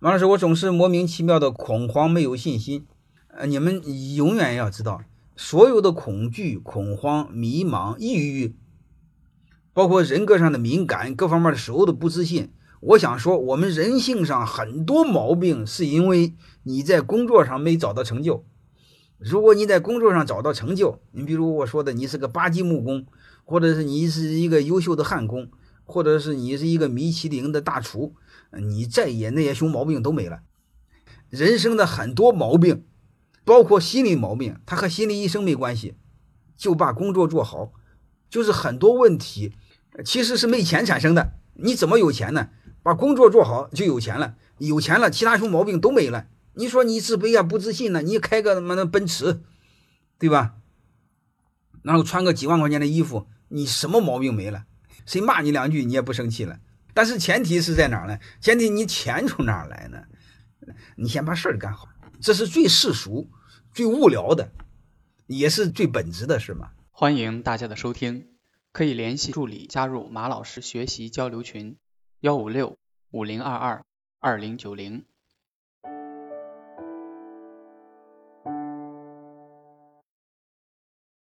王老师，我总是莫名其妙的恐慌，没有信心。呃，你们永远要知道，所有的恐惧、恐慌、迷茫、抑郁，包括人格上的敏感，各方面的所有的不自信。我想说，我们人性上很多毛病，是因为你在工作上没找到成就。如果你在工作上找到成就，你比如我说的，你是个八级木工，或者是你是一个优秀的焊工，或者是你是一个米其林的大厨，你再也那些熊毛病都没了。人生的很多毛病，包括心理毛病，它和心理医生没关系，就把工作做好。就是很多问题其实是没钱产生的。你怎么有钱呢？把工作做好就有钱了，有钱了，其他熊毛病都没了。你说你自卑啊，不自信呢？你开个他妈的奔驰，对吧？然后穿个几万块钱的衣服，你什么毛病没了？谁骂你两句，你也不生气了。但是前提是在哪儿呢？前提你钱从哪儿来呢？你先把事儿干好，这是最世俗、最无聊的，也是最本质的事嘛。欢迎大家的收听，可以联系助理加入马老师学习交流群：幺五六五零二二二零九零。